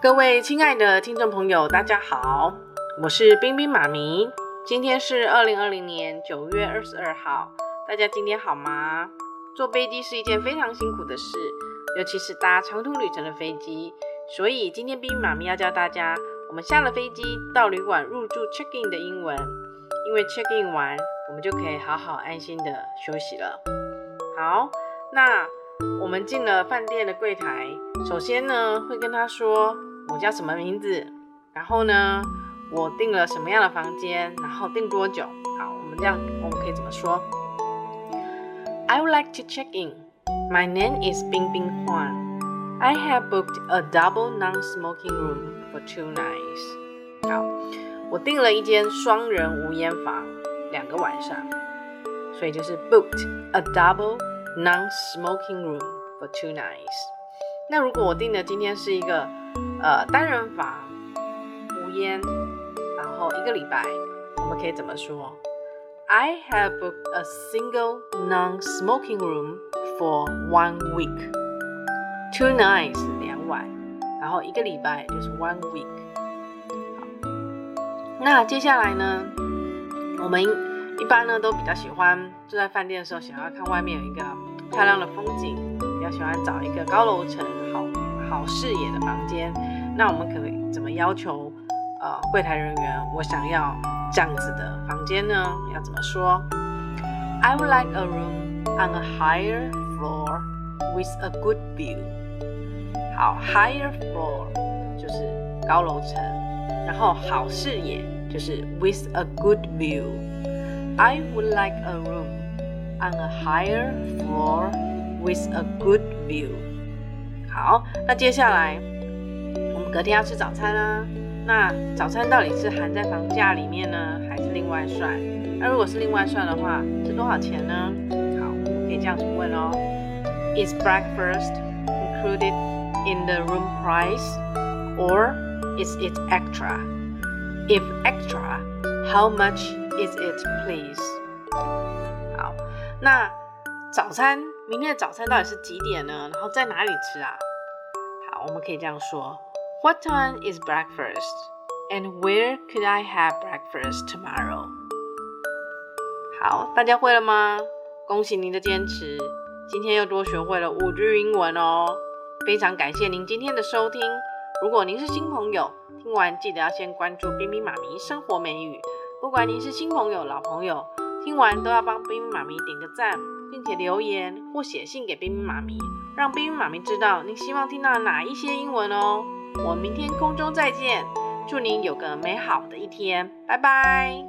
各位亲爱的听众朋友，大家好，我是冰冰妈咪。今天是二零二零年九月二十二号，大家今天好吗？坐飞机是一件非常辛苦的事，尤其是搭长途旅程的飞机。所以今天冰冰妈咪要教大家，我们下了飞机到旅馆入住 check in 的英文。因为 check in 完，我们就可以好好安心的休息了。好，那我们进了饭店的柜台，首先呢会跟他说。我叫什么名字？然后呢，我订了什么样的房间？然后订多久？好，我们这样我们可以怎么说？I would like to check in. My name is Bing Bing Huang. I have booked a double non-smoking room for two nights. 好，我订了一间双人无烟房，两个晚上，所以就是 booked a double non-smoking room for two nights. 那如果我订的今天是一个 呃，单人房无烟，然后一个礼拜，我们可以怎么说？I have booked a single non-smoking room for one week. Two nights 两晚，然后一个礼拜就是 one week。好，那接下来呢，我们一般呢都比较喜欢住在饭店的时候，想要看外面有一个漂亮的风景，比较喜欢找一个高楼层好。好视野的房间，那我们可以怎么要求呃柜台人员？我想要这样子的房间呢？要怎么说？I would like a room on a higher floor with a good view。好，higher floor 就是高楼层，然后好视野就是 with a good view。I would like a room on a higher floor with a good view。 好，那接下来我们隔天要吃早餐啦。那早餐到底是含在房价里面呢，还是另外算？那如果是另外算的话，是多少钱呢？好，可以这样子问哦。Is breakfast included in the room price, or is it extra? If extra, how much is it, please? 好，那早餐明天的早餐到底是几点呢？然后在哪里吃啊？我们可以这样说：What time is breakfast? And where could I have breakfast tomorrow? 好，大家会了吗？恭喜您的坚持，今天又多学会了五句英文哦！非常感谢您今天的收听。如果您是新朋友，听完记得要先关注冰冰妈咪生活美语。不管您是新朋友、老朋友，听完都要帮冰冰妈咪点个赞，并且留言或写信给冰冰妈咪。让冰冰妈咪知道您希望听到哪一些英文哦。我们明天空中再见，祝您有个美好的一天，拜拜。